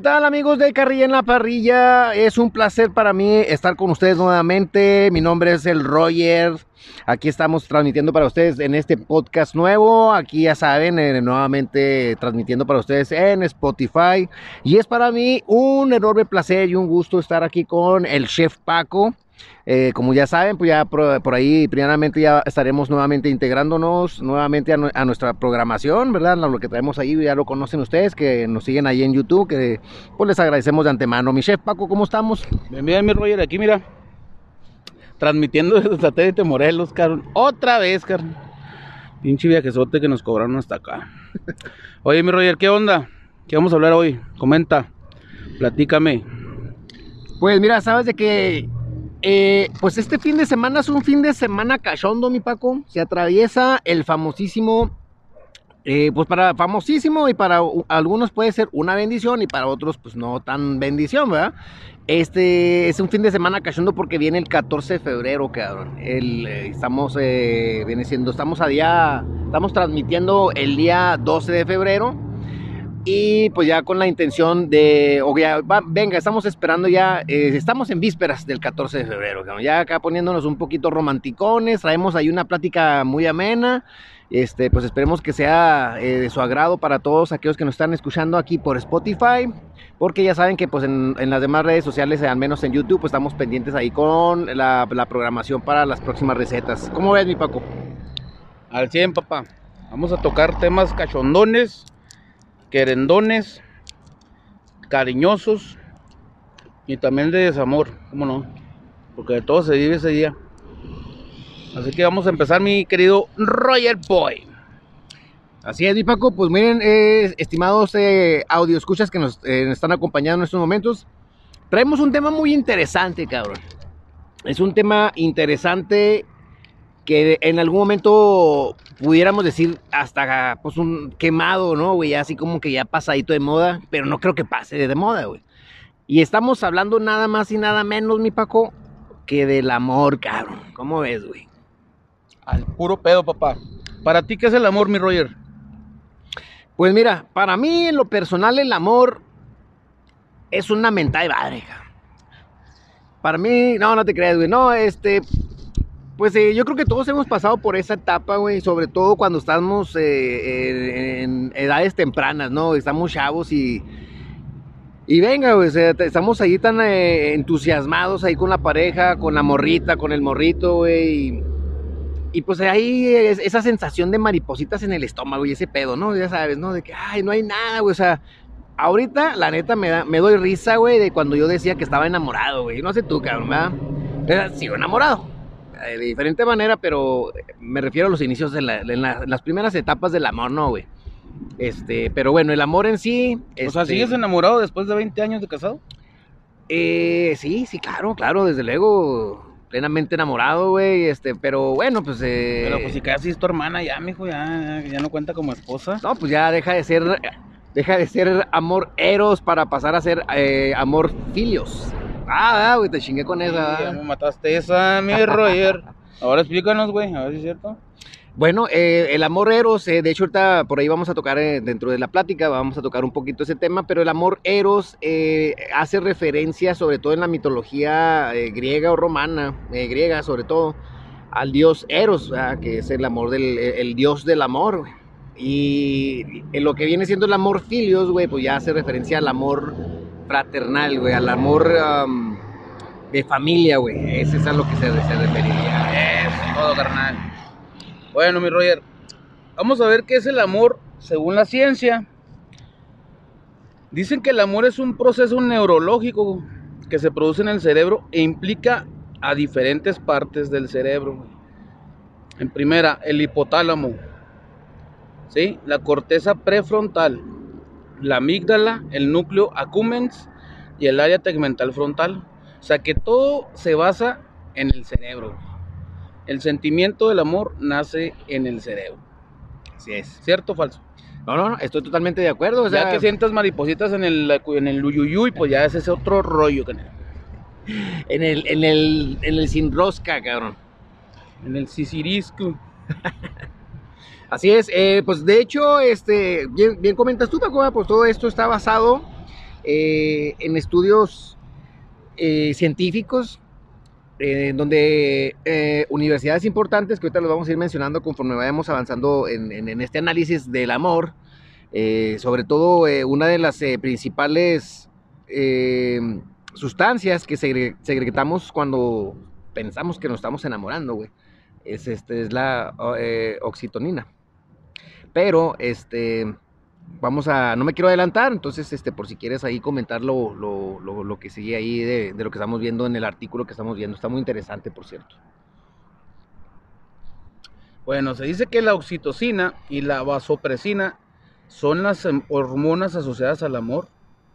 ¿Qué tal amigos de Carrilla en la Parrilla? Es un placer para mí estar con ustedes nuevamente. Mi nombre es el Roger. Aquí estamos transmitiendo para ustedes en este podcast nuevo. Aquí ya saben, eh, nuevamente transmitiendo para ustedes en Spotify. Y es para mí un enorme placer y un gusto estar aquí con el chef Paco. Eh, como ya saben, pues ya por, ahí primeramente ya estaremos nuevamente integrándonos nuevamente a, nuestra programación, ¿verdad? Lo que traemos ahí ya lo conocen ustedes, que nos siguen ahí en YouTube, que pues les agradecemos de antemano. Mi chef Paco, ¿cómo estamos? Bien, bien, mi Roger, aquí mira, transmitiendo desde Satélite Morelos, carón. Otra vez, carón. Pinche viajezote que nos cobraron hasta acá. Oye, mi Roger, ¿qué onda? ¿Qué vamos a hablar hoy? Comenta, platícame. Pues mira, sabes de que eh, pues este fin de semana es un fin de semana cachondo, mi Paco. Se atraviesa el famosísimo, eh, pues para famosísimo y para algunos puede ser una bendición y para otros pues no tan bendición, ¿verdad? Este es un fin de semana cachondo porque viene el 14 de febrero, cabrón. Eh, estamos, viene siendo, estamos a día, estamos transmitiendo el día 12 de febrero y pues ya con la intención de, o ya, venga, estamos esperando ya, eh, estamos en vísperas del 14 de febrero, ya acá poniéndonos un poquito romanticones, traemos ahí una plática muy amena, este, pues esperemos que sea eh, de su agrado para todos aquellos que nos están escuchando aquí por Spotify, porque ya saben que pues en, las demás redes sociales, al menos en YouTube, pues estamos pendientes ahí con la, la programación para las próximas recetas. ¿Cómo ves mi Paco? Al 100 papá, vamos a tocar temas cachondones querendones, cariñosos y también de desamor, ¿cómo no? Porque de todo se vive ese día. Así que vamos a empezar, mi querido Roger Boy. Así es, mi Paco. Pues miren, eh, estimados eh, audio escuchas que nos eh, están acompañando en estos momentos, traemos un tema muy interesante, cabrón. Es un tema interesante que en algún momento pudiéramos decir hasta pues un quemado, ¿no, güey? Así como que ya pasadito de moda, pero no creo que pase de moda, güey. Y estamos hablando nada más y nada menos, mi Paco, que del amor, cabrón. ¿Cómo ves, güey? Al puro pedo, papá. ¿Para ti qué es el amor, mi Roger? Pues mira, para mí en lo personal el amor es una mentada de madre, Para mí, no, no te creas, güey. No, este, pues eh, yo creo que todos hemos pasado por esa etapa, güey, sobre todo cuando estamos eh, en, edades tempranas, ¿no? Estamos chavos y... Y venga, güey, estamos ahí tan eh, entusiasmados ahí con la pareja, con la morrita, con el morrito, güey. Y, pues ahí esa sensación de maripositas en el estómago y ese pedo, ¿no? Ya sabes, ¿no? De que, ay, no hay nada, güey. O sea, ahorita, la neta, me, da, me doy risa, güey, de cuando yo decía que estaba enamorado, güey. No sé tú, cabrón, ¿verdad? Sigo enamorado de diferente manera, pero me refiero a los inicios de las primeras etapas del amor, ¿no, güey? Este, pero bueno, el amor en sí. O sea, ¿sigues este enamorado después de 20 años de casado? Eh, sí, sí, claro, claro, desde luego. Plenamente enamorado, güey, este, pero bueno, pues... Eh, pero pues si casi es tu hermana ya, mijo, ya, ya no cuenta como esposa. No, pues ya deja de ser, deja de ser amor eros para pasar a ser eh, amor filios. Ah, güey, te chingué con esa. ya me mataste esa, mi Roger. Ahora explícanos, güey, a ver si es cierto. Bueno, eh, el amor eros, eh, de hecho ahorita por ahí vamos a tocar eh, dentro de la plática, vamos a tocar un poquito ese tema, pero el amor eros hace referencia sobre todo en la mitología griega o romana, griega sobre todo, al dios eros, que es el amor del, el, dios del amor, Y en lo que viene siendo el amor filios, güey, pues ya hace referencia al amor fraternal, güey, al amor de familia, güey. Ese es a lo que se, se referiría. Es todo, carnal. Bueno, mi Roger, vamos a ver qué es el amor según la ciencia. Dicen que el amor es un proceso neurológico que se produce en el cerebro e implica a diferentes partes del cerebro. En primera, el hipotálamo, ¿sí? la corteza prefrontal, la amígdala, el núcleo accumbens y el área tegmental frontal. O sea que todo se basa en el cerebro. El sentimiento del amor nace en el cerebro. Así es. ¿Cierto o falso? No, no, no, estoy totalmente de acuerdo. O sea, ya que sientas maripositas en el, en el uyuyuy, pues ya es ese otro rollo. En el, en el, en el sin rosca, cabrón. En el sisirisco. Así es, eh, pues de hecho, este, bien, bien comentas tú, Paco, pues todo esto está basado eh, en estudios eh, científicos, eh, donde universidades importantes, que ahorita los vamos a ir mencionando conforme vayamos avanzando en, en- en este análisis del amor, sobre todo una de las principales sustancias que segre- segregamos cuando pensamos que nos estamos enamorando, güey, es, este, es la eh, oxitonina. Pero, este, vamos a, no me quiero adelantar, entonces, este, por si quieres ahí comentar lo, lo, lo- que sigue ahí de, de lo que estamos viendo en el artículo que estamos viendo. Está muy interesante, por cierto. Bueno, se dice que la oxitocina y la vasopresina son las em, hormonas asociadas al amor,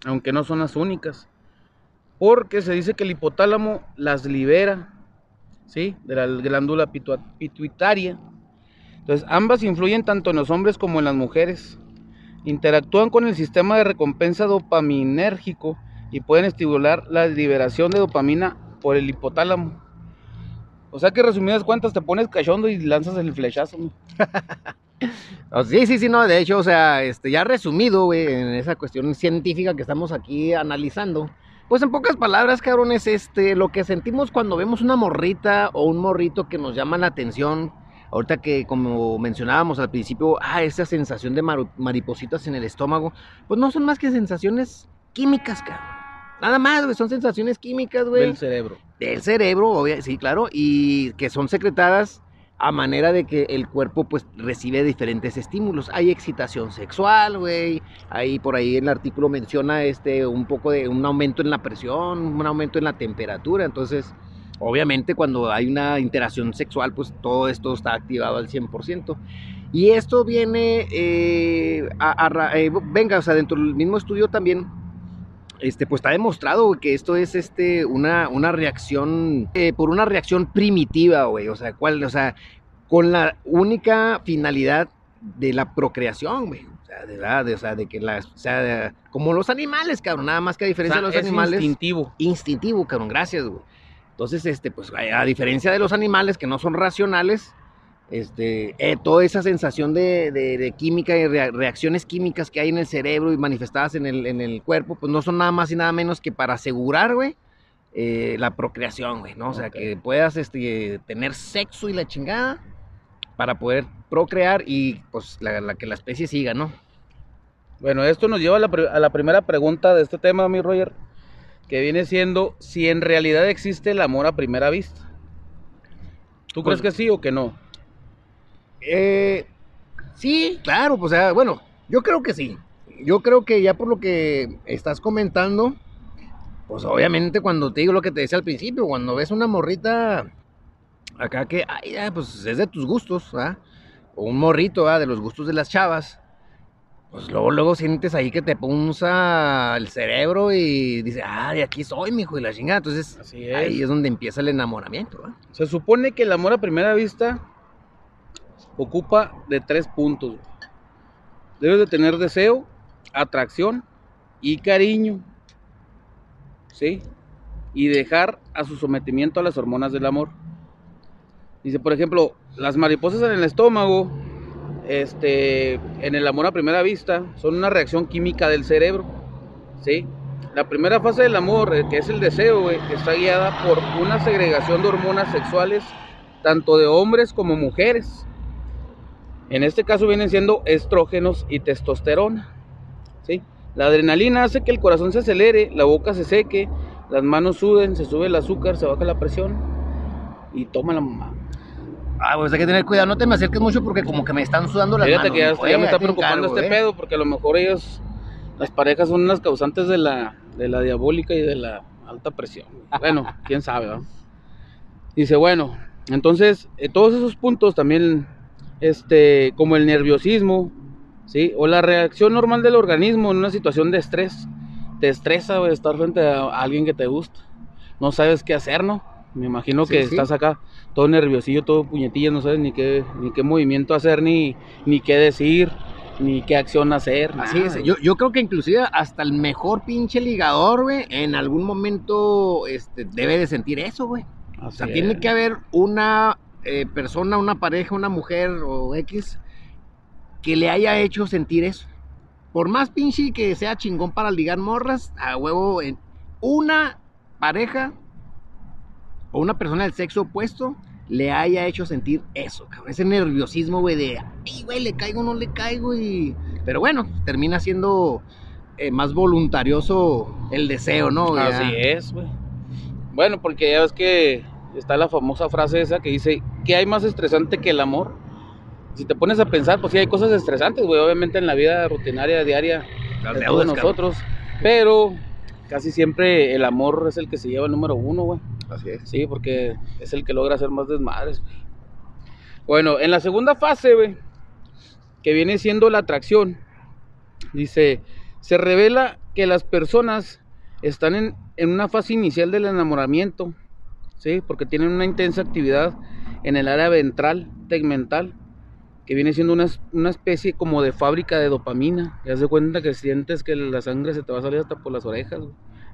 aunque no son las únicas. Porque se dice que el hipotálamo las libera, ¿sí? De la glándula pituitaria. Entonces, ambas influyen tanto en los hombres como en las mujeres. Interactúan con el sistema de recompensa dopaminérgico y pueden estimular la liberación de dopamina por el hipotálamo. O sea que resumidas cuentas te pones cachondo y lanzas el flechazo. sí, sí, sí, no, de hecho, o sea, este, ya resumido, en esa cuestión científica que estamos aquí analizando, pues en pocas palabras, cabrones, este, lo que sentimos cuando vemos una morrita o un morrito que nos llama la atención, ahorita que como mencionábamos al principio, ah, esa sensación de maripositas en el estómago, pues no son más que sensaciones químicas, cabrón. Nada más, güey, son sensaciones químicas, güey Del cerebro. del cerebro, obvia- sí, claro, y que son secretadas a manera de que el cuerpo pues recibe diferentes estímulos. Hay excitación sexual, güey. Ahí por ahí el artículo menciona este un poco de un aumento en la presión, un aumento en la temperatura, entonces obviamente cuando hay una interacción sexual pues todo esto está activado al 100%. Y esto viene eh, a, a eh, venga, o sea, dentro del mismo estudio también este, pues está demostrado güey, que esto es este, una, una reacción, eh, por una reacción primitiva, güey, o sea, ¿cuál? O sea, con la única finalidad de la procreación, güey. O sea, de verdad, de, o sea, de que las, o sea, de- como los animales, cabrón, nada más que a O diferencia sea, de los es animales instintivo. instintivo, cabrón, gracias, güey. Entonces, este, pues, a, diferencia de los animales que no son racionales, este, eh, toda esa sensación de, de- de química y rea- reacciones químicas que hay en el cerebro y manifestadas en el, en el cuerpo, pues no son nada más y nada menos que para asegurar, güey, eh, la procreación, güey, ¿no? O sea, que puedas, este, tener sexo y la chingada para poder procrear y, pues, la, la- que la especie siga, ¿no? Bueno, esto nos lleva a la, a la primera pregunta de este tema, mi Roger, que viene siendo si en realidad existe el amor a primera vista. ¿Tú Pues- crees que sí o que no? Eh, sí, claro, pues, o sea, bueno, yo creo que sí. Yo creo que ya por lo que estás comentando, pues obviamente cuando te digo lo que te decía al principio, cuando ves una morrita acá que, ay, ya, pues es de tus gustos, ¿verdad? O un morrito, ¿verdad? De los gustos de las chavas, pues luego, luego sientes ahí que te punza el cerebro y dices, ah, de aquí soy, mijo, y la chingada. Entonces, Así es. ahí es donde empieza el enamoramiento. Se supone que el amor a primera vista ocupa de tres puntos. Debes de tener deseo, atracción y cariño. ¿Sí? Y dejar a su sometimiento a las hormonas del amor. Dice, por ejemplo, las mariposas en el estómago, este, en el amor a primera vista, son una reacción química del cerebro. ¿Sí? La primera fase del amor, eh, que es el deseo, güey, está guiada por una segregación de hormonas sexuales, tanto de hombres como mujeres. En este caso vienen siendo estrógenos y testosterona. ¿sí? La adrenalina hace que el corazón se acelere, la boca se seque, las manos suden, se sube el azúcar, se baja la presión y toma la mamá. Ah, pues hay que tener cuidado, no te me acerques mucho porque como que me están sudando las Fíjate manos. que ya, me está preocupando encargo, este eh. pedo porque a lo mejor ellos, las parejas son las causantes de la, de la diabólica y de la alta presión. Bueno, quién sabe, ¿no? Dice, bueno, entonces eh, todos esos puntos también, este, como el nerviosismo, ¿sí? O la reacción normal del organismo en una situación de estrés. Te estresa, estar frente a alguien que te gusta. No sabes qué hacer, ¿no? Me imagino Sí, que sí. estás acá todo nerviosillo, todo puñetilla, no sabes ni qué, ni qué movimiento hacer, ni, ni qué decir, ni qué acción hacer. Así nada, es, yo, yo creo que inclusive hasta el mejor pinche ligador, güey, en algún momento este, debe de sentir eso, güey. O sea, tiene que haber una eh, persona, una pareja, una mujer o X que le haya hecho sentir eso. por más pinche que sea chingón para ligar morras, a huevo, en una pareja o una persona del sexo opuesto le haya hecho sentir eso, cabrón. Ese nerviosismo, güey, de, ay, güey, le caigo o no le caigo. Y... Pero bueno, termina siendo eh, más voluntarioso el deseo, ¿no? Ya- Así es, güey. Bueno, porque ya ves que está la famosa frase esa que dice, ¿qué hay más estresante que el amor? Si te pones a pensar, pues sí hay cosas estresantes, güey, obviamente en la vida rutinaria, diaria Las de cabrón. nosotros, pero casi siempre el amor es el que se lleva el número uno, güey. Sí, porque es el que logra hacer más desmadres. Bueno, en la segunda fase, güey, que viene siendo la atracción, dice, se revela que las personas están en, en una fase inicial del enamoramiento, ¿sí? Porque tienen una intensa actividad en el área ventral, tegmental, que viene siendo una, una especie como de fábrica de dopamina. Ya se cuenta que sientes que la sangre se te va a salir hasta por las orejas.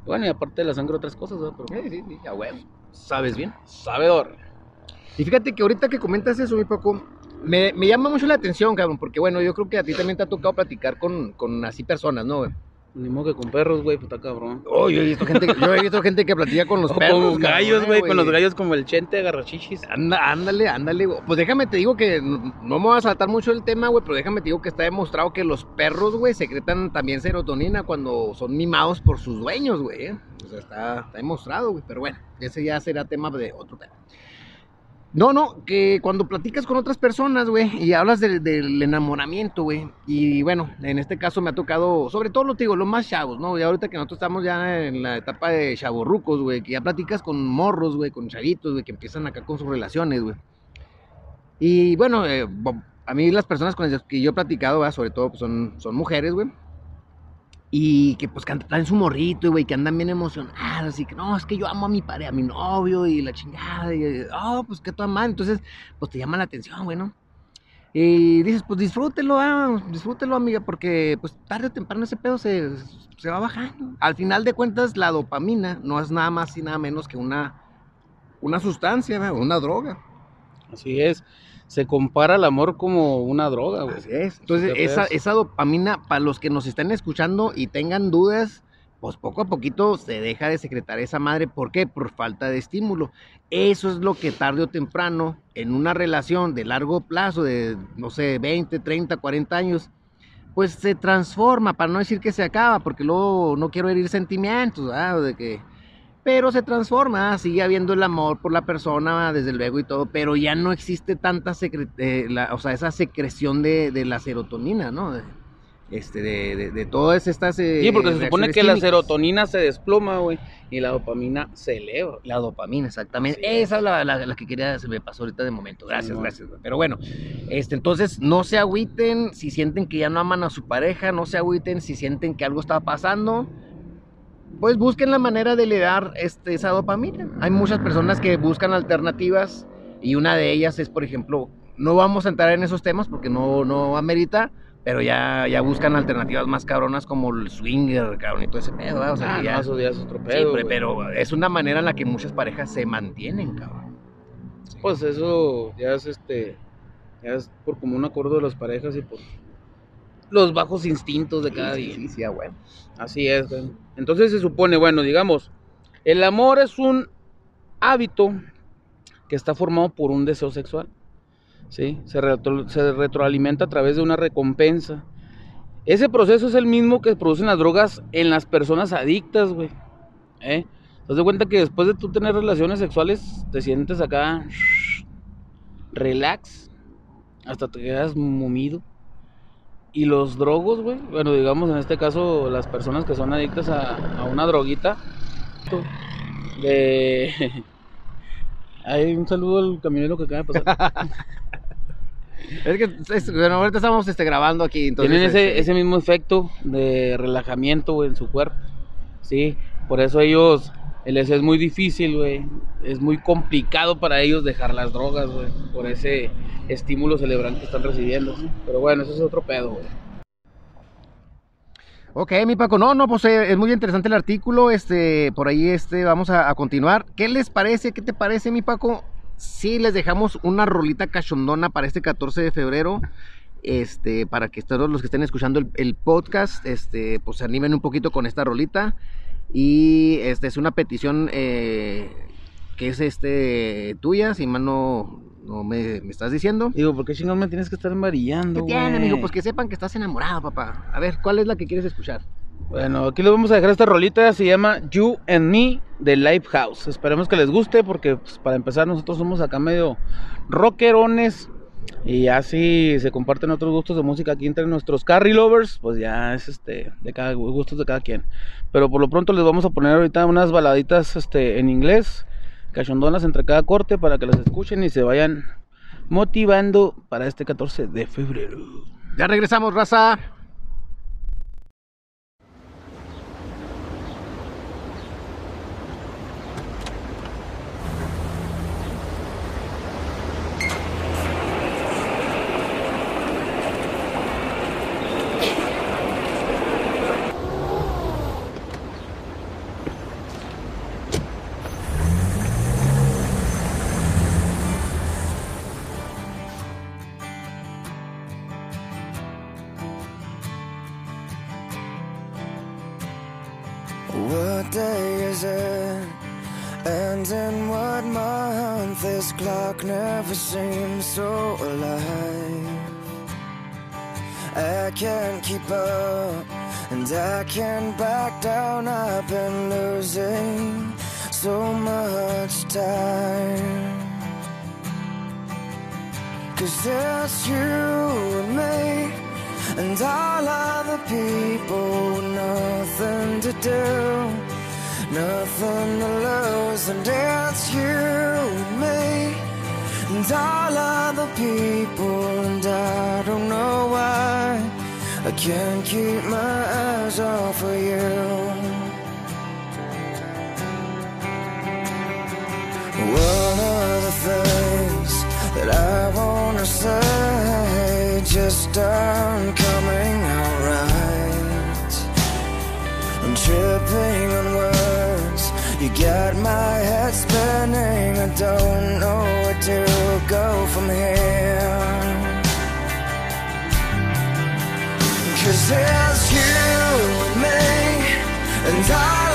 Bueno, y aparte de la sangre otras cosas, ¿verdad? Pero Sí, sí, sí, a huevo. Sabes bien. sabedor. Y fíjate que ahorita que comentas eso, mi Paco, me, me llama mucho la atención, cabrón, porque bueno, yo creo que a ti también te ha tocado platicar con, con así personas, ¿no? güey? Ni modo que con perros, güey, está cabrón. Oh, yo he visto gente, yo he visto gente que platica con los O perros. con los gallos, güey, con los gallos como el chente agarrachichis. Anda, ándale, ándale, güey. Pues déjame te digo que no, no me voy a saltar mucho el tema, güey, pero déjame te digo que está demostrado que los perros, güey, secretan también serotonina cuando son mimados por sus dueños, güey. O sea, está, está demostrado, güey. Pero bueno, ese ya será tema de otro tema. No, no, que cuando platicas con otras personas, güey, y hablas del, enamoramiento, güey, y bueno, en este caso me ha tocado, sobre todo lo te digo, los más chavos, ¿no? Y ahorita que nosotros estamos ya en la etapa de chavorrucos, güey, que ya platicas con morros, güey, con chavitos, güey, que empiezan acá con sus relaciones, güey. Y bueno, eh, a mí las personas con las que yo he platicado, ¿verdad? sobre todo, pues son, son mujeres, güey. Y que pues traen su morrito, güey, que andan bien emocionadas y que no, es que yo amo a mi pareja, a mi novio y la chingada. Y, oh, pues que toda madre. Entonces, pues te llama la atención, güey, ¿no? Y dices, pues disfrútelo, ah, disfrútelo, amiga, porque pues tarde o temprano ese pedo se, se va bajando. Al final de cuentas, la dopamina no es nada más y nada menos que una, una sustancia, una droga. Así es. Se compara el amor como una droga, güey. Así es. Entonces, esa, esa dopamina, para los que nos están escuchando y tengan dudas, pues poco a poquito se deja de secretar esa madre. ¿Por qué? Por falta de estímulo. Eso es lo que tarde o temprano, en una relación de largo plazo, de, no sé, 20, 30, 40 años, pues se transforma, para no decir que se acaba, porque luego no quiero herir sentimientos, ¿verdad? De que... Pero se transforma, sigue habiendo el amor por la persona, desde luego y todo, pero ya no existe tanta secre- eh, la- o sea, esa secreción de, de la serotonina, ¿no? De, este, de, de, de todas estas. eh, Sí, porque se supone que la serotonina se desploma, güey, y la dopamina se eleva. La dopamina, exactamente. Así. Esa es la, la- la que quería, se me pasó ahorita de momento. Gracias, gracias. Pero bueno, este, entonces no se agüiten si sienten que ya no aman a su pareja, no se agüiten si sienten que algo está pasando. Pues busquen la manera de liberar este, esa dopamina. Hay muchas personas que buscan alternativas y una de ellas es, por ejemplo, no vamos a entrar en esos temas porque no, no amerita, pero ya, ya buscan alternativas más cabronas como el swinger, cabrón, y todo ese pedo, ¿verdad? O sea, Ah, que no, ya- eso ya es otro Sí, pedo, pero, güey. pero es una manera en la que muchas parejas se mantienen, cabrón. Pues eso ya es este, ya es por común acuerdo de las parejas y por los bajos instintos de cada sí, día. Sí, sí, bueno. Así es, güey. Entonces se supone, bueno, digamos, el amor es un hábito que está formado por un deseo sexual. ¿Sí? Se, retro- se retroalimenta a través de una recompensa. Ese proceso es el mismo que producen las drogas en las personas adictas, güey. ¿Eh? ¿Te das cuenta que después de tú tener relaciones sexuales te sientes acá relax? Hasta te quedas mumido. Y los drogos, güey, bueno, digamos en este caso las personas que son adictas a, a una droguita, de... Hay un saludo al camionero que acaba de pasar. Es que, es- bueno, ahorita estamos este, grabando aquí, entonces... Tienen ese, este, ese mismo efecto de relajamiento, güey, en su cuerpo. Sí, por eso ellos, les es muy difícil, güey. Es muy complicado para ellos dejar las drogas, güey. Por ese estímulo cerebral que están recibiendo. Pero bueno, eso es otro pedo, güey. Ok, mi Paco, no, no, pues eh, es muy interesante el artículo, este, por ahí este, vamos a, continuar. ¿Qué les parece? ¿Qué te parece, mi Paco? Si les dejamos una rolita cachondona para este 14 de febrero. Este, para que todos los que estén escuchando el, el podcast, este, pues se animen un poquito con esta rolita. Y este es una petición eh, que es este tuya, si mal no, no me, me estás diciendo. Digo, ¿por qué chingón me tienes que estar amarillando, ¿Qué tiene, amigo? Pues que sepan que estás enamorado, papá. A ver, ¿cuál es la que quieres escuchar? Bueno, aquí les vamos a dejar esta rolita, se llama You and Me de Lifehouse. Esperemos que les guste porque pues, para empezar nosotros somos acá medio rockerones y así se comparten otros gustos de música aquí entre nuestros carry lovers, pues ya es este de cada gustos de cada quien. Pero por lo pronto les vamos a poner ahorita unas baladitas este en inglés, cachondonas entre cada corte para que las escuchen y se vayan motivando para este 14 de febrero. Ya regresamos, raza. Just coming out right. I'm tripping on words. You got my head spinning. I don't know where to go from here. Cause it's you and me and all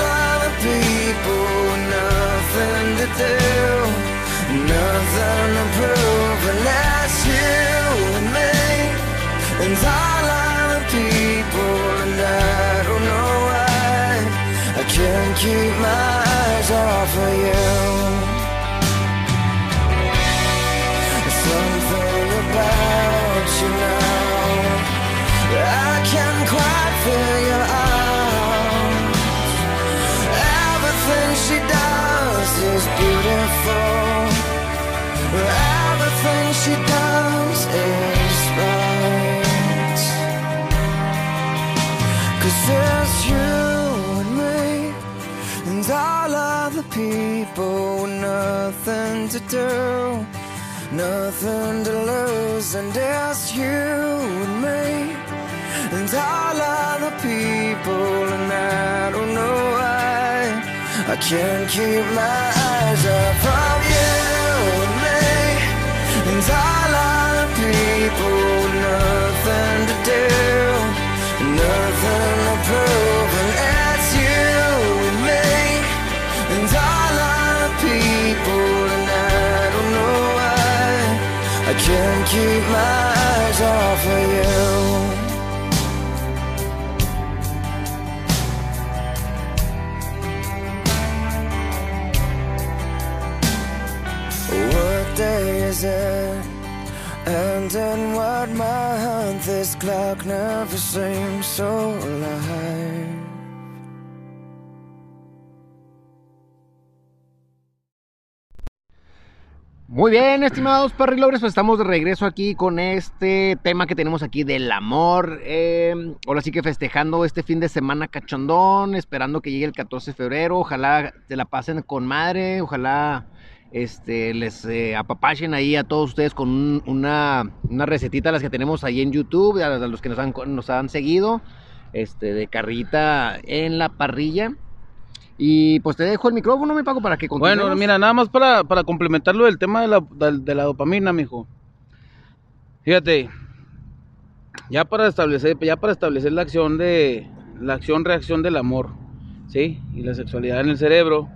keep my eyes off of you. Something about you now I can't quite figure out. Everything she does is beautiful. Everything she does is right. Cause people with nothing to do. Nothing to lose, and it's you and me, and all other people, and I don't know why. I can't keep my eyes off of you and me, and all other people, nothing to do, nothing to prove, can't keep my eyes off of you. What day is it? And in what month? This clock never seems so alive. Muy bien, estimados parrilobres, pues estamos de regreso aquí con este tema que tenemos aquí del amor. Eh, ahora sí que festejando este fin de semana cachondón, esperando que llegue el 14 de febrero. Ojalá se la pasen con madre, ojalá este, les eh, apapachen ahí a todos ustedes con un- una, una recetita, las que tenemos ahí en YouTube, a los que nos han, nos han seguido, este, de carrita en la parrilla. Y pues te dejo el micrófono, me pago para que continuemos. Bueno, mira, nada más para, para complementarlo del tema de la, de la dopamina, mijo. Fíjate, ya para establecer, ya para establecer la acción de la acción-reacción del amor, ¿sí? Y la sexualidad en el cerebro,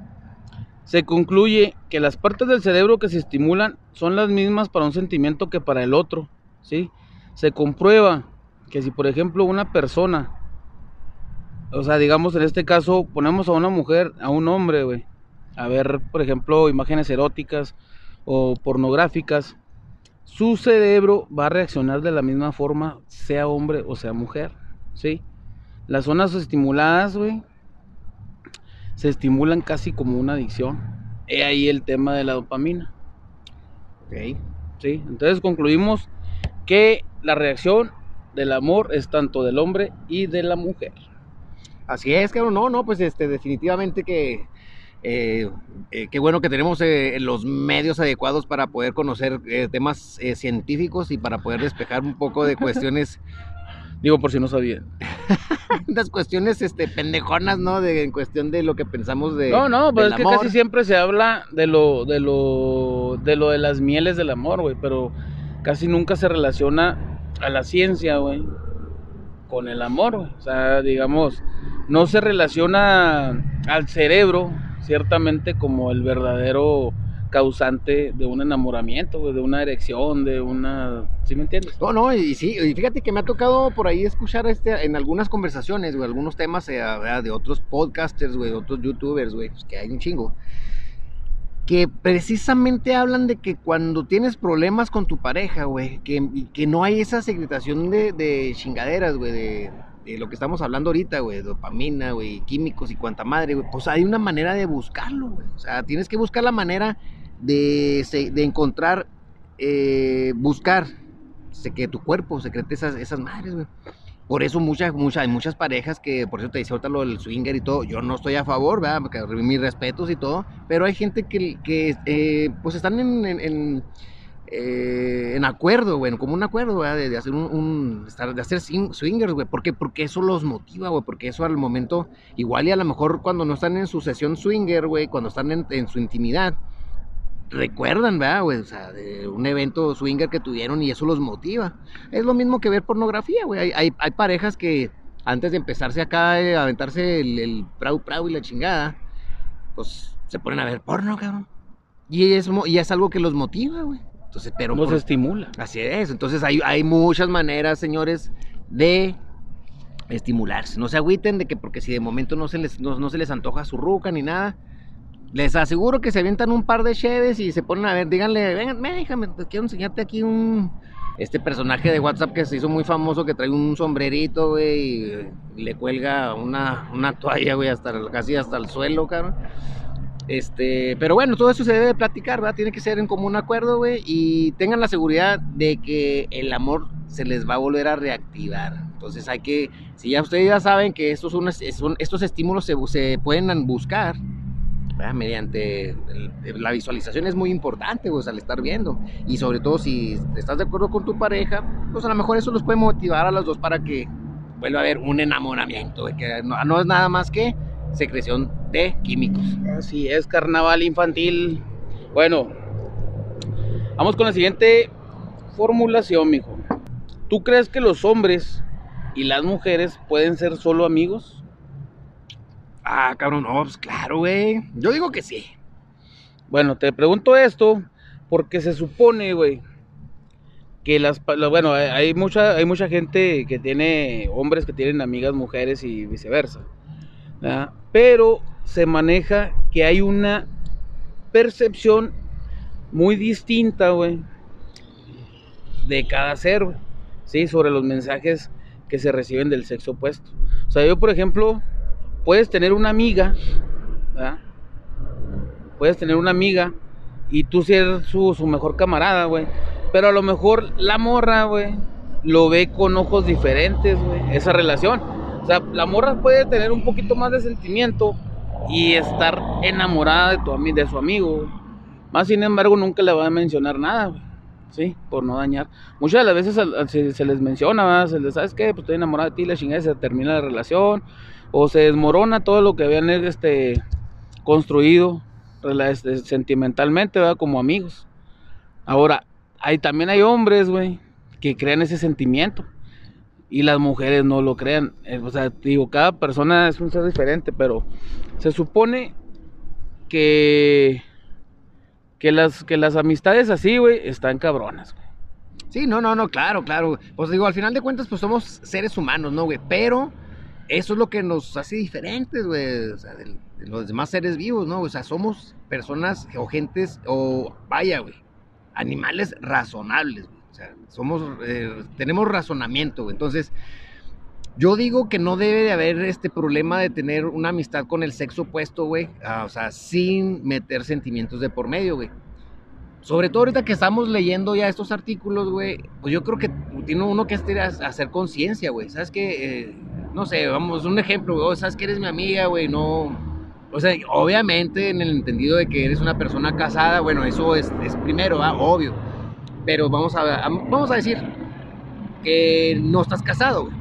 se concluye que las partes del cerebro que se estimulan son las mismas para un sentimiento que para el otro, ¿sí? Se comprueba que si por ejemplo una persona, o sea, digamos en este caso ponemos a una mujer, a un hombre, güey, a ver, por ejemplo, imágenes eróticas o pornográficas, su cerebro va a reaccionar de la misma forma, sea hombre o sea mujer, ¿sí? Las zonas estimuladas, güey, se estimulan casi como una adicción. He ahí el tema de la dopamina. Ok. ¿sí? Entonces concluimos que la reacción del amor es tanto del hombre y de la mujer. Así es, cabrón. No, no, pues este, definitivamente que eh, eh, qué bueno que tenemos eh, los medios adecuados para poder conocer temas científicos y para poder despejar un poco de cuestiones, Digo por si no sabían. las cuestiones este, pendejonas, ¿no? De, en cuestión de lo que pensamos de. No, no, pero del es que casi siempre se habla de lo, de lo, de lo de las mieles del amor, güey, pero casi nunca se relaciona a la ciencia, güey, con el amor, güey. O sea, digamos, no se relaciona al cerebro, ciertamente, como el verdadero causante de un enamoramiento, de una erección, de una... ¿Sí me entiendes? No, no, y sí, y fíjate que me ha tocado por ahí escuchar este en algunas conversaciones, güey, algunos temas eh, de otros podcasters, güey, otros youtubers, güey, pues, que hay un chingo, que precisamente hablan de que cuando tienes problemas con tu pareja, güey, que, que no hay esa secretación de chingaderas, güey, de, de lo que estamos hablando ahorita, güey, dopamina, güey, químicos y cuanta madre, güey, pues hay una manera de buscarlo, güey, o sea, tienes que buscar la manera de, de encontrar, eh, buscar que tu cuerpo secrete esas, esas madres, güey. Por eso muchas, muchas, hay muchas parejas que, por eso te decía ahorita lo del swinger y todo, yo no estoy a favor, ¿verdad? Porque mis respetos y todo, pero hay gente que, que eh, pues están en, eh, en acuerdo, güey, como un acuerdo, ¿verdad? De, hacer un, de hacer swing- swingers, güey, ¿por qué? Porque eso los motiva, güey, porque eso al momento, igual y a lo mejor cuando no están en su sesión swinger, güey, cuando están en, su intimidad, recuerdan, ¿verdad, güey? O sea, de un evento swinger que tuvieron y eso los motiva. Es lo mismo que ver pornografía, güey. Hay, hay, parejas que antes de empezarse acá eh, aventarse el, el prau y la chingada, pues se ponen a ver porno, cabrón. Y es, y es algo que los motiva, güey. Entonces, pero Nos por- estimula. Así es, entonces hay, hay muchas maneras, señores, de estimularse. No se agüiten de que porque si de momento no se les, no, no se les antoja su ruca ni nada, les aseguro que se avientan un par de cheves y se ponen a ver, díganle, vengan, ven, déjame, quiero enseñarte aquí un... Este personaje de WhatsApp que se hizo muy famoso, que trae un sombrerito, güey, y le cuelga una, una toalla, güey, hasta casi hasta el suelo, cabrón. Este, pero bueno, todo eso se debe de platicar, ¿verdad? Tiene que ser en común acuerdo, güey, y tengan la seguridad de que el amor se les va a volver a reactivar. Entonces hay que, si ya ustedes ya saben que estos, son, son- estos estímulos se, se pueden buscar, ¿verdad? mediante el- la visualización es muy importante, pues, al estar viendo. Y sobre todo si estás de acuerdo con tu pareja, pues a lo mejor eso los puede motivar a los dos para que vuelva a haber un enamoramiento, que no, no es nada más que secreción de químicos. Así es, carnaval infantil. Bueno, vamos con la siguiente formulación, mijo. ¿Tú crees que los hombres y las mujeres pueden ser solo amigos? Ah, cabrón, no, pues claro, güey. Yo digo que sí. Bueno, te pregunto esto porque se supone, güey, que las, bueno, hay- hay mucha, hay mucha gente que tiene hombres que tienen amigas mujeres y viceversa, ¿verdad? Pero se maneja que hay una percepción muy distinta, de cada ser, sí, sobre los mensajes que se reciben del sexo opuesto. O sea, yo, por ejemplo, puedes tener una amiga, puedes tener una amiga y tú ser su, su mejor camarada, güey. Pero a lo mejor la morra, güey, lo ve con ojos diferentes, güey, esa relación. O sea, la morra puede tener un poquito más de sentimiento y estar enamorada de, tu, de su amigo. Más sin embargo, nunca le va a mencionar nada. Sí, por no dañar. Muchas de las veces se, les menciona, ¿verdad? Se les, ¿sabes qué? Pues estoy enamorada de ti, la chingada, se termina la relación. O se desmorona todo lo que habían este, construido este, sentimentalmente, ¿verdad? Como amigos. Ahora, hay, también hay hombres, güey, que crean ese sentimiento. Y las mujeres no lo crean. Eh, o sea, digo, cada persona es un ser diferente, pero se supone que que las que las amistades así, güey, están cabronas, güey. Sí, no, no, no, claro, claro. Pues digo, al final de cuentas, pues somos seres humanos, ¿no, güey? Pero eso es lo que nos hace diferentes, güey, o sea, de, de los demás seres vivos, ¿no? O sea, somos personas o gentes, o vaya, güey, animales razonables, güey. O sea, somos, eh, tenemos razonamiento, güey. Entonces, yo digo que no debe de haber este problema de tener una amistad con el sexo opuesto, güey. Ah, o sea, sin meter sentimientos de por medio, güey. Sobre todo ahorita que estamos leyendo ya estos artículos, güey, pues yo creo que tiene uno que hacer conciencia, güey. ¿Sabes qué? Eh, no sé, vamos, un ejemplo, güey. ¿Sabes que eres mi amiga, güey? No... O sea, obviamente en el entendido de que eres una persona casada, bueno, eso es, es primero, ¿va? obvio. Pero vamos a, vamos a decir que no estás casado, güey.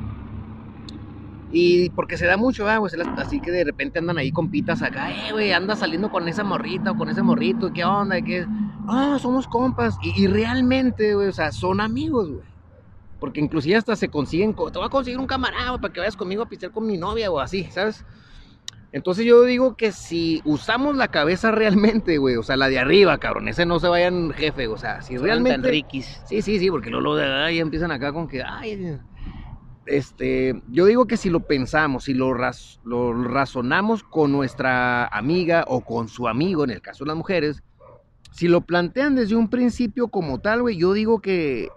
Y porque se da mucho, ah, güey, así que de repente andan ahí con pitas acá, eh, güey, andas saliendo con esa morrita o con ese morrito, ¿y ¿qué onda? ¿Y ¿Qué? Ah, somos compas. Y, y realmente, güey, o sea, son amigos, güey. Porque inclusive hasta se consiguen, co- te voy a conseguir un camarada güey, para que vayas conmigo a pistear con mi novia o así, ¿sabes? Entonces yo digo que si usamos la cabeza realmente, güey, o sea, la de arriba, cabrón, ese no se vayan jefe, o sea, si realmente... riquis. Sí, sí, sí, porque luego de ahí empiezan acá con que, ay, este, yo digo que si lo pensamos, si lo, raz- lo razonamos con nuestra amiga o con su amigo, en el caso de las mujeres, si lo plantean desde un principio como tal, güey, yo digo que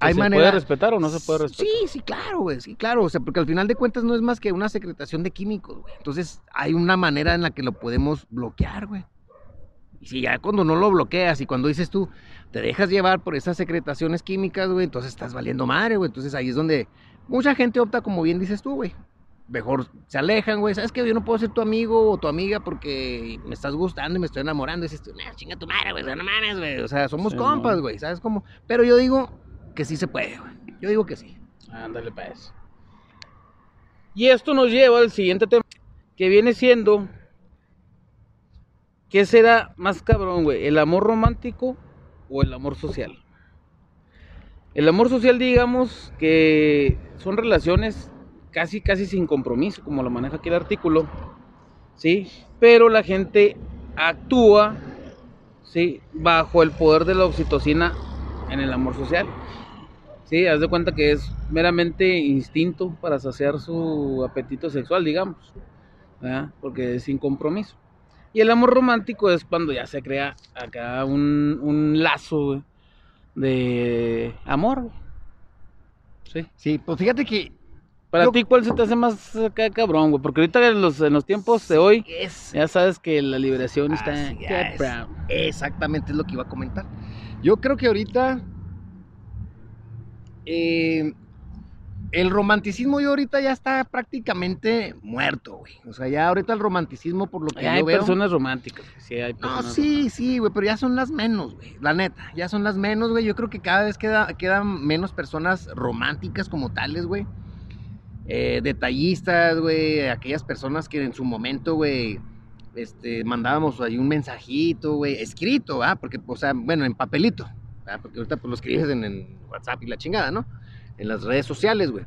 hay ¿Se manera... puede respetar o no se puede respetar? Sí, sí, claro, güey, sí, claro, o sea, porque al final de cuentas no es más que una secretación de químicos, güey. Entonces, hay una manera en la que lo podemos bloquear, güey. Y si ya cuando no lo bloqueas y cuando dices tú, te dejas llevar por esas secretaciones químicas, güey, entonces estás valiendo madre, güey. Entonces ahí es donde mucha gente opta, como bien dices tú, güey. Mejor se alejan, güey. ¿Sabes que Yo no puedo ser tu amigo o tu amiga porque me estás gustando y me estoy enamorando. Y dices tú, "Nah, chinga tu madre, güey, no mames, güey. O sea, somos Sí, compas, güey. ¿Sabes cómo? Pero yo digo que sí se puede. Yo digo que sí. Ándale, pues. Y esto nos lleva al siguiente tema, que viene siendo, ¿qué será más cabrón, güey? ¿El amor romántico o el amor social? El amor social, digamos, que son relaciones casi, casi sin compromiso, como lo maneja aquí el artículo, ¿sí? Pero la gente actúa, ¿sí? Bajo el poder de la oxitocina en el amor social. Sí, haz de cuenta que es meramente instinto para saciar su apetito sexual, digamos, ¿verdad? porque es sin compromiso. Y el amor romántico es cuando ya se crea acá un, un lazo de amor. Sí. Sí, pues fíjate que Para Yo- ti, ¿cuál se te hace más cabrón, güey? Porque ahorita en los, en los tiempos de hoy, es ya sabes que la liberación está es. Exactamente es lo que iba a comentar. Yo creo que ahorita eh, el romanticismo yo ahorita ya está prácticamente muerto, güey. O sea, ya ahorita el romanticismo por lo que Hay yo veo. personas románticas, sí, hay No, sí, sí, güey, pero ya son las menos, güey. La neta, ya son las menos, güey. Yo creo que cada vez queda, quedan menos personas románticas como tales, güey. Eh, detallistas, güey. Aquellas personas que en su momento, güey, este, mandábamos ahí un mensajito, güey, escrito, ¿ah? Porque, o sea, bueno, en papelito, Porque ahorita pues lo escribes en, en WhatsApp y la chingada, ¿no? En las redes sociales, güey.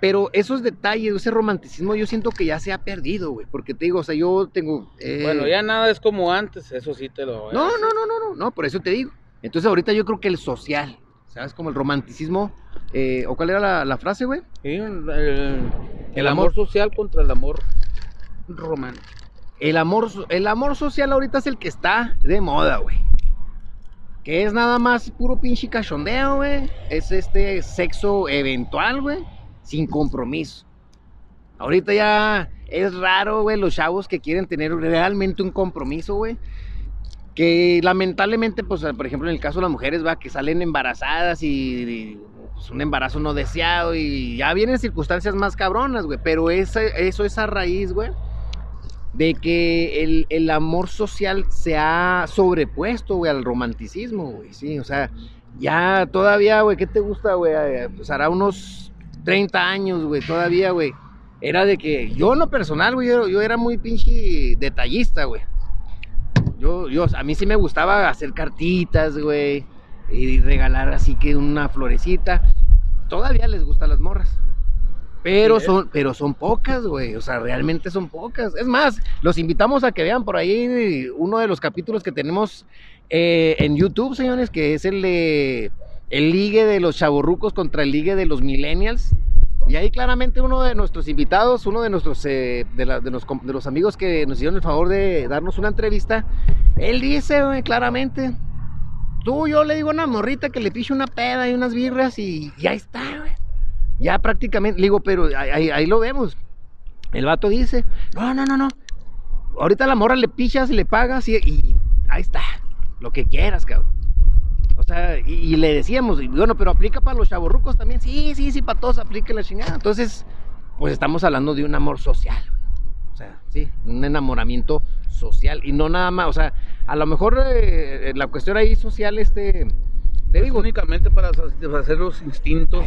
Pero esos detalles, ese romanticismo, yo siento que ya se ha perdido, güey. Porque te digo, o sea, yo tengo. eh, Bueno, ya nada es como antes, eso sí te lo voy a no, decir. no, no, no, no, no, por eso te digo. Entonces ahorita yo creo que el social, ¿sabes? Como el romanticismo, eh, ¿o cuál era la, la frase, güey? Sí, el, el El amor amor. social contra el amor romántico. El amor, el amor social ahorita es el que está de moda, güey. Que es nada más puro pinche cachondeo, güey. Es este sexo eventual, güey, sin compromiso. Ahorita ya es raro, güey, los chavos que quieren tener realmente un compromiso, güey. Que lamentablemente, pues, por ejemplo, en el caso de las mujeres, va, que salen embarazadas y, y, pues, un embarazo no deseado y ya vienen circunstancias más cabronas, güey. Pero eso es a raíz, güey, de que el, el amor social se ha sobrepuesto, al romanticismo, güey, sí, o sea, ya todavía, güey, ¿qué te gusta, güey? Eh, Pues hará unos 30 años, güey, todavía, güey, era de que yo en lo personal, güey, yo, yo era muy pinche detallista, güey. Yo, yo, a mí sí me gustaba hacer cartitas, güey, y regalar así que una florecita. todavía les gustan las morras. Pero son, pero son pocas, güey. O sea, realmente son pocas. Es más, los invitamos a que vean por ahí uno de los capítulos que tenemos eh, en YouTube, señores, que es el de el ligue de los chavorrucos contra el ligue de los millennials. Y ahí claramente uno de nuestros invitados, uno de nuestros eh, de, la- de los, com- de los amigos que nos hicieron el favor de darnos una entrevista, él dice, güey, claramente, tú, yo le digo a una morrita que le piche una peda y unas birras y, y ahí está, güey. Ya prácticamente, digo, pero ahí, ahí- lo vemos. El vato dice, no, no, no, no. Ahorita la morra le pichas y le pagas y, ahí está. Lo que quieras, cabrón. O sea, y, le decíamos, y bueno, pero aplica para los chavorrucos también. Sí, sí, sí, para todos aplica la chingada. Entonces, pues estamos hablando de un amor social. O sea, sí, un enamoramiento social. Y no nada más, o sea, a lo mejor eh, la cuestión ahí social, este, te Es digo, únicamente para satisfacer los instintos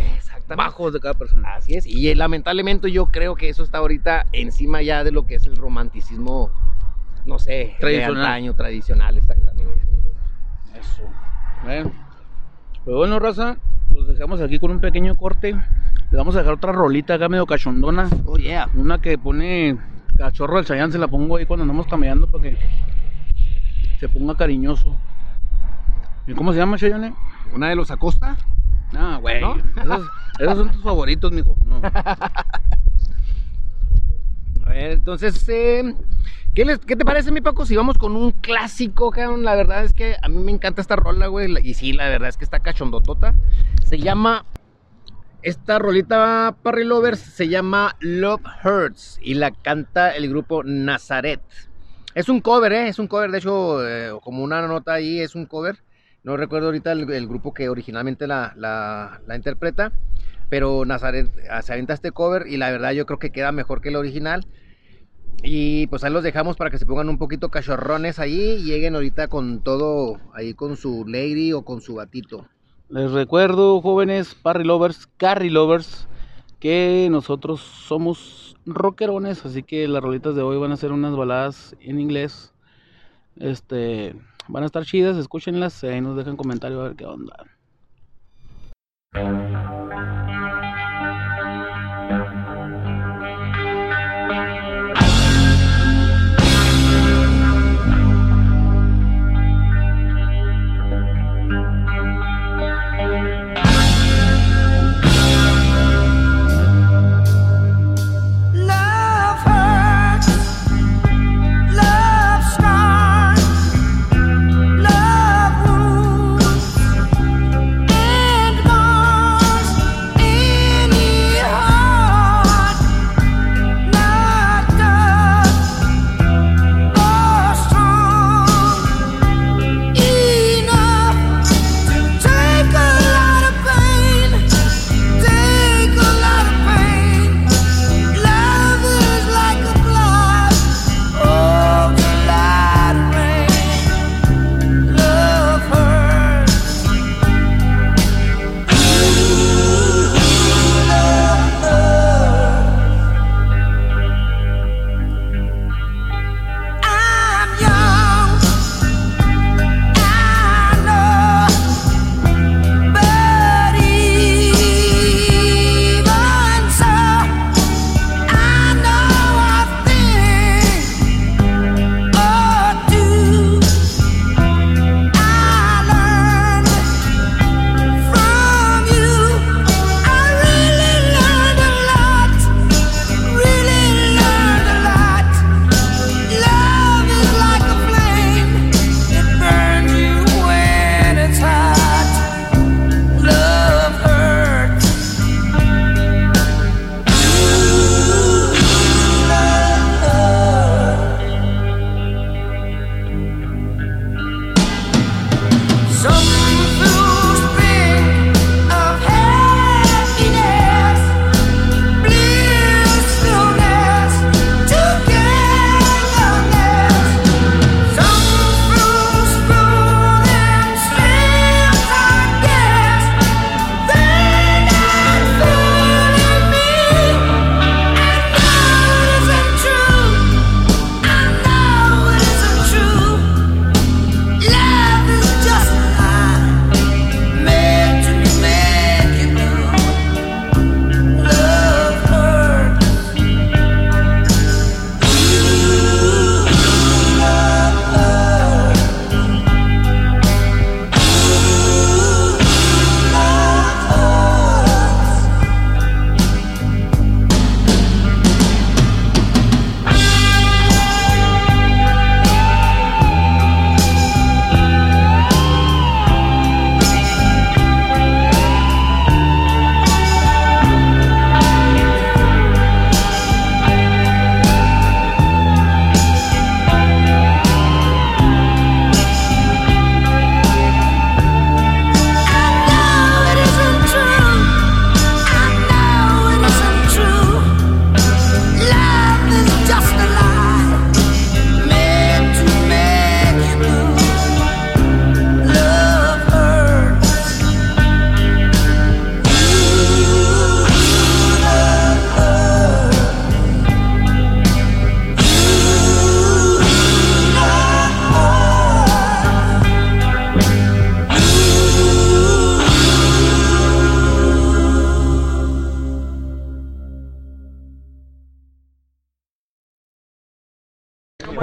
bajos de cada persona. Así es, y eh, lamentablemente yo creo que eso está ahorita encima ya de lo que es el romanticismo, no sé, Tradicional. de antaño, tradicional, exactamente. Eso. Bueno. Pues bueno, raza, los dejamos aquí con un pequeño corte. Le vamos a dejar otra rolita acá medio cachondona. Oh, yeah. Una que pone cachorro del Chayán, se la pongo ahí cuando andamos caminando para que se ponga cariñoso. ¿Y cómo se llama Chayane? Una de los Acosta. Ah, güey. ¿No? Esos, esos son tus favoritos, mijo. No. A ver, entonces, eh, ¿qué, les- qué te parece, mi Paco, si vamos con un clásico, cabrón? La verdad es que a mí me encanta esta rola, güey, y sí, la verdad es que está cachondotota. Se llama, esta rolita, Parry Lovers, se llama Love Hurts, y la canta el grupo Nazaret. Es un cover, ¿eh? Es un cover, de hecho, eh, como una nota ahí, es un cover. No recuerdo ahorita el, grupo que originalmente la, la- interpreta, pero Nazaret se avienta este cover y la verdad yo creo que queda mejor que el original. Y pues ahí los dejamos para que se pongan un poquito cachorrones ahí y lleguen ahorita con todo, ahí con su lady o con su gatito. Les recuerdo, jóvenes, Parry Lovers, Carry Lovers, que nosotros somos rockerones, así que las rolitas de hoy van a ser unas baladas en inglés. Este, van a estar chidas, escúchenlas, ahí nos dejan comentario a ver qué onda.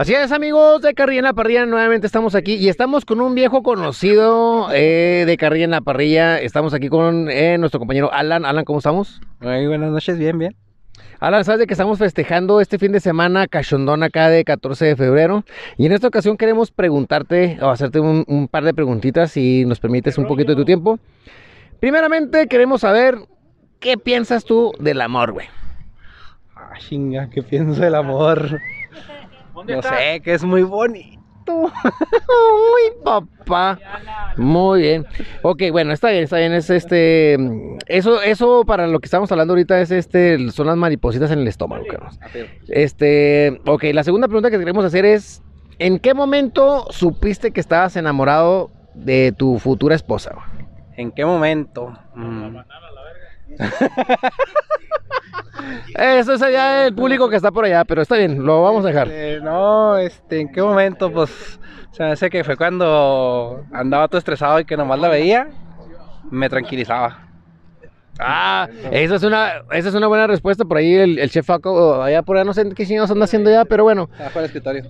Así es, amigos de Carrilla en la Parrilla, nuevamente estamos aquí y estamos con un viejo conocido eh, de Carrilla en la Parrilla. Estamos aquí con eh, nuestro compañero Alan. Alan, ¿cómo estamos? Muy buenas noches, bien, bien. Alan, sabes de que estamos festejando este fin de semana cachondón acá de 14 de febrero y en esta ocasión queremos preguntarte o hacerte un, un par de preguntitas si nos permites un poquito de tu tiempo. Primeramente queremos saber qué piensas tú del amor, güey. Ah, chinga, ¿qué pienso del amor? No sé, que es muy bonito. Uy, papá. Muy bien. Ok, bueno, está bien, está bien. Es este. Eso, eso para lo que estamos hablando ahorita es este. Son las maripositas en el estómago. Este. Ok, la segunda pregunta que queremos hacer es: ¿En qué momento supiste que estabas enamorado de tu futura esposa? ¿En qué momento? Mm, Eso es allá el público que está por allá, pero está bien, lo vamos a dejar. eh, no, este, ¿en qué momento? Pues se me hace que fue cuando andaba todo estresado y que nomás la veía, me tranquilizaba. Ah, esa es una, esa es una buena respuesta. Por ahí el, el chef Faco, allá por allá no sé qué chingados anda haciendo ya, pero bueno, escritorio.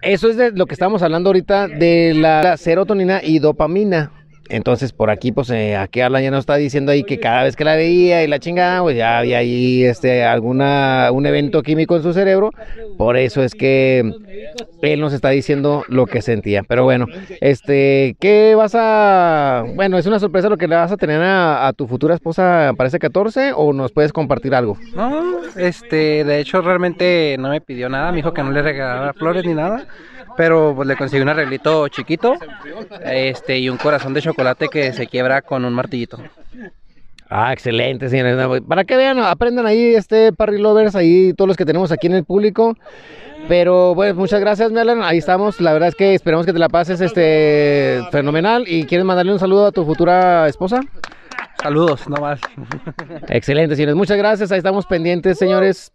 eso es de lo que estamos hablando ahorita de la serotonina y dopamina. Entonces, por aquí, pues, eh, aquí Alan ya nos está diciendo ahí que cada vez que la veía y la chingada, pues ya había ahí este, alguna, un evento químico en su cerebro. Por eso es que él nos está diciendo lo que sentía. Pero bueno, este, ¿qué vas a...? Bueno, ¿es una sorpresa lo que le vas a tener a, a tu futura esposa para ese 14 o nos puedes compartir algo? No, este, de hecho realmente no me pidió nada, me dijo que no le regalara flores ni nada, pero pues le conseguí un arreglito chiquito, este, y un corazón de chocolate que se quiebra con un martillito. Ah, excelente, señores. No, Para que vean, aprendan ahí, este Parry Lovers, ahí todos los que tenemos aquí en el público. Pero bueno, muchas gracias, Melan. Ahí estamos. La verdad es que esperemos que te la pases este fenomenal. ¿Y quieres mandarle un saludo a tu futura esposa? Saludos, no más. Excelente, señores. Muchas gracias. Ahí estamos pendientes, señores.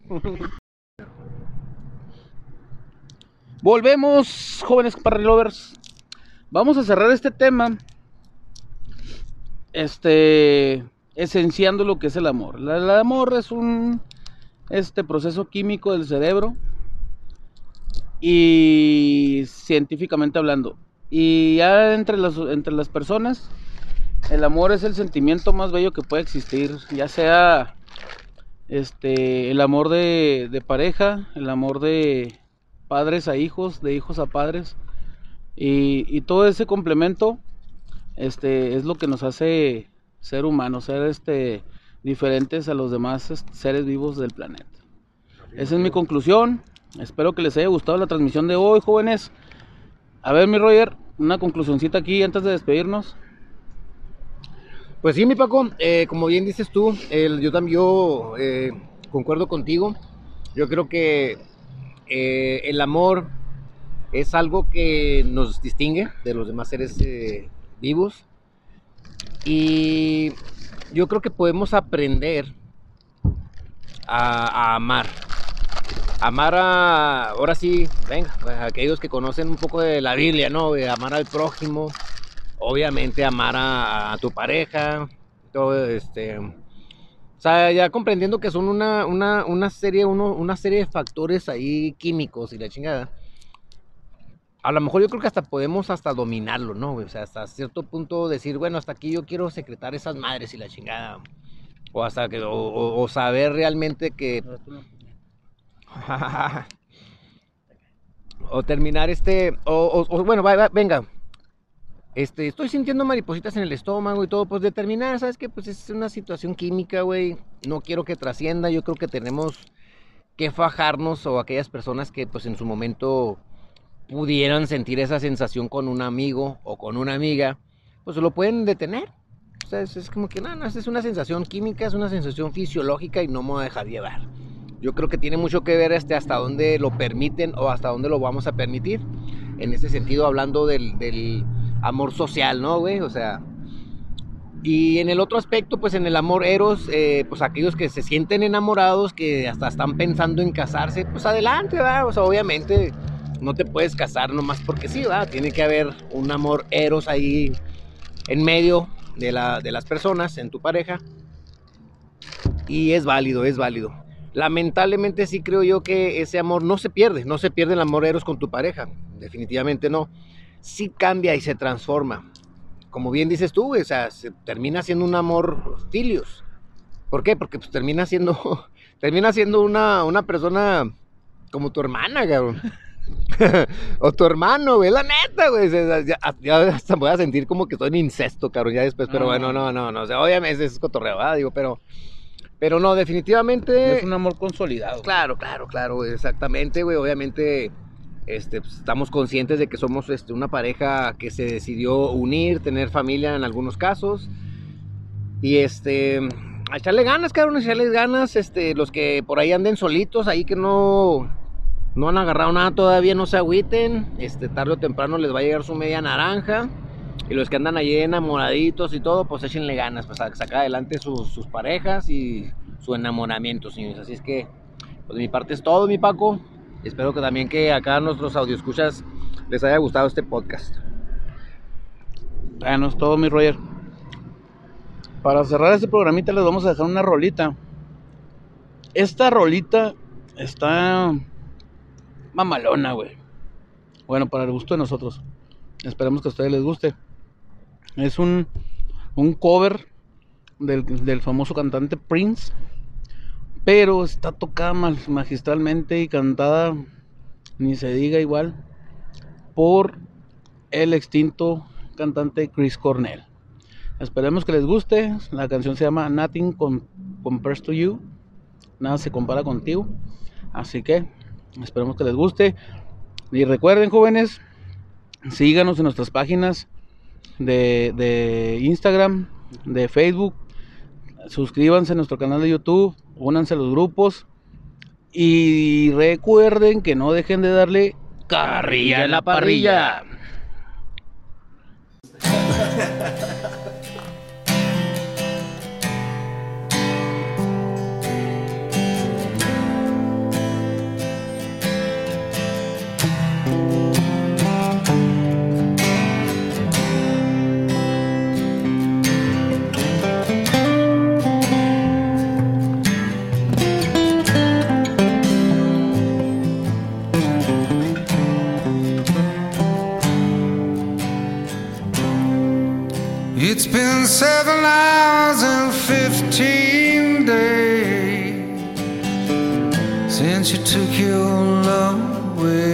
Volvemos, jóvenes parry lovers. Vamos a cerrar este tema. Este. Esenciando lo que es el amor. El amor es un. Este proceso químico del cerebro. Y científicamente hablando. Y ya entre las, entre las personas. El amor es el sentimiento más bello que puede existir. Ya sea. Este. El amor de, de pareja. El amor de padres a hijos, de hijos a padres. Y, y todo ese complemento este, es lo que nos hace ser humanos, ser este, diferentes a los demás este, seres vivos del planeta. Esa es mi conclusión. Espero que les haya gustado la transmisión de hoy, jóvenes. A ver, mi Roger, una conclusioncita aquí antes de despedirnos. Pues sí, mi Paco, eh, como bien dices tú, yo también yo, eh, concuerdo contigo. Yo creo que eh, el amor es algo que nos distingue de los demás seres vivos. Y yo creo que podemos aprender a, amar. Amar a, ahora sí, venga, pues, aquellos que conocen un poco de la Biblia, ¿no? De amar al prójimo, obviamente amar a, a tu pareja, todo este... O sea, ya comprendiendo que son una, una, una serie, uno, una serie de factores ahí químicos y la chingada. A lo mejor yo creo que hasta podemos hasta dominarlo, ¿no? O sea, hasta cierto punto decir, bueno, hasta aquí yo quiero secretar esas madres y la chingada. O hasta que, o, o- o saber realmente que o terminar este, o, o- o, bueno, va- va- venga, este, estoy sintiendo maripositas en el estómago y todo, pues determinar, ¿sabes qué? Pues es una situación química, güey, no quiero que trascienda, yo creo que tenemos que fajarnos o aquellas personas que pues en su momento pudieran sentir esa sensación con un amigo o con una amiga, pues lo pueden detener. O sea, es, como que, no, no, es una sensación química, es una sensación fisiológica y no me voy a dejar llevar. Yo creo que tiene mucho que ver este, hasta dónde lo permiten o hasta dónde lo vamos a permitir. En ese sentido, hablando del, del amor social, ¿no, güey? O sea, y en el otro aspecto, pues en el amor eros, eh, pues aquellos que se sienten enamorados, que hasta están pensando en casarse, pues adelante, ¿verdad? O sea, obviamente no te puedes casar nomás porque sí, ¿verdad? Tiene que haber un amor eros ahí en medio de, la, de las personas, en tu pareja. Y es válido, es válido. lamentablemente sí creo yo que ese amor no se pierde, no se pierde el amor eros con tu pareja, definitivamente no. Sí cambia y se transforma. Como bien dices tú, o sea, se termina siendo un amor filios. ¿Por qué? Porque pues termina siendo, termina siendo una, una persona como tu hermana, cabrón. o tu hermano, güey, la neta, güey. Ya, ya hasta voy a sentir como que estoy en incesto, cabrón, ya después, pero No. bueno, no, no, no, o sea, obviamente es cotorreo, ¿verdad? Digo, pero, pero no, definitivamente. Es un amor consolidado. Claro, claro, claro, güey, exactamente, güey. Obviamente, este, pues, estamos conscientes de que somos este, una pareja que se decidió unir, tener familia en algunos casos. Y este, a echarle ganas, cabrón, a echarle ganas. Este, los que por ahí anden solitos, ahí que no, no han agarrado nada todavía, no se agüiten. Este, tarde o temprano les va a llegar su media naranja. Y los que andan ahí enamoraditos y todo, pues échenle ganas, pues a sacar adelante sus, sus parejas y su enamoramiento, señores. Así es que, pues de mi parte es todo, mi Paco. Espero que también que acá a nuestros audioscuchas les haya gustado este podcast. Bueno, es todo, mi Roger. Para cerrar este programita les vamos a dejar una rolita. Esta rolita está mamalona, güey. Bueno, para el gusto de nosotros. Esperemos que a ustedes les guste. Es un, un cover del, del famoso cantante Prince. Pero está tocada ma- magistralmente y cantada, ni se diga igual, por el extinto cantante Chris Cornell. Esperemos que les guste. La canción se llama Nothing Com- Compares to You. Nada se compara contigo. Así que esperemos que les guste. Y recuerden, jóvenes, síganos en nuestras páginas de, de Instagram, de Facebook. Suscríbanse a nuestro canal de YouTube. Únanse a los grupos. Y recuerden que no dejen de darle carrilla en la parrilla. It's been seven hours and fifteen days since you took your love away.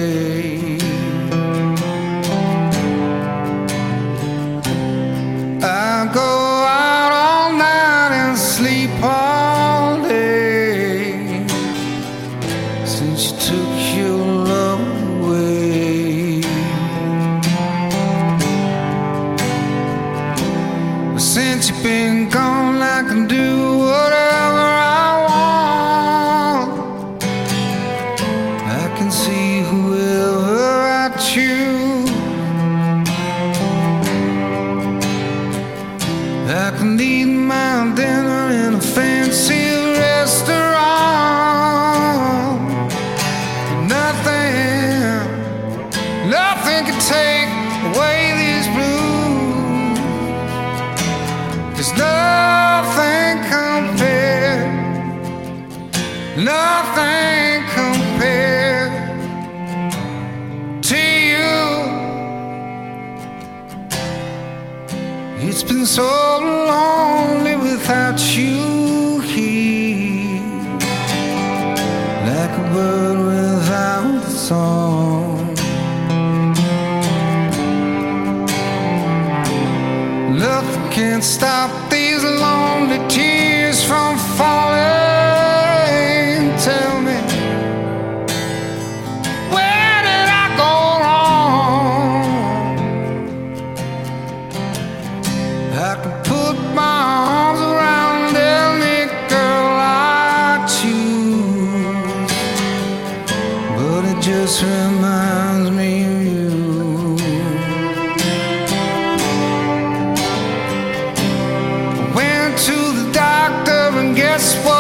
see who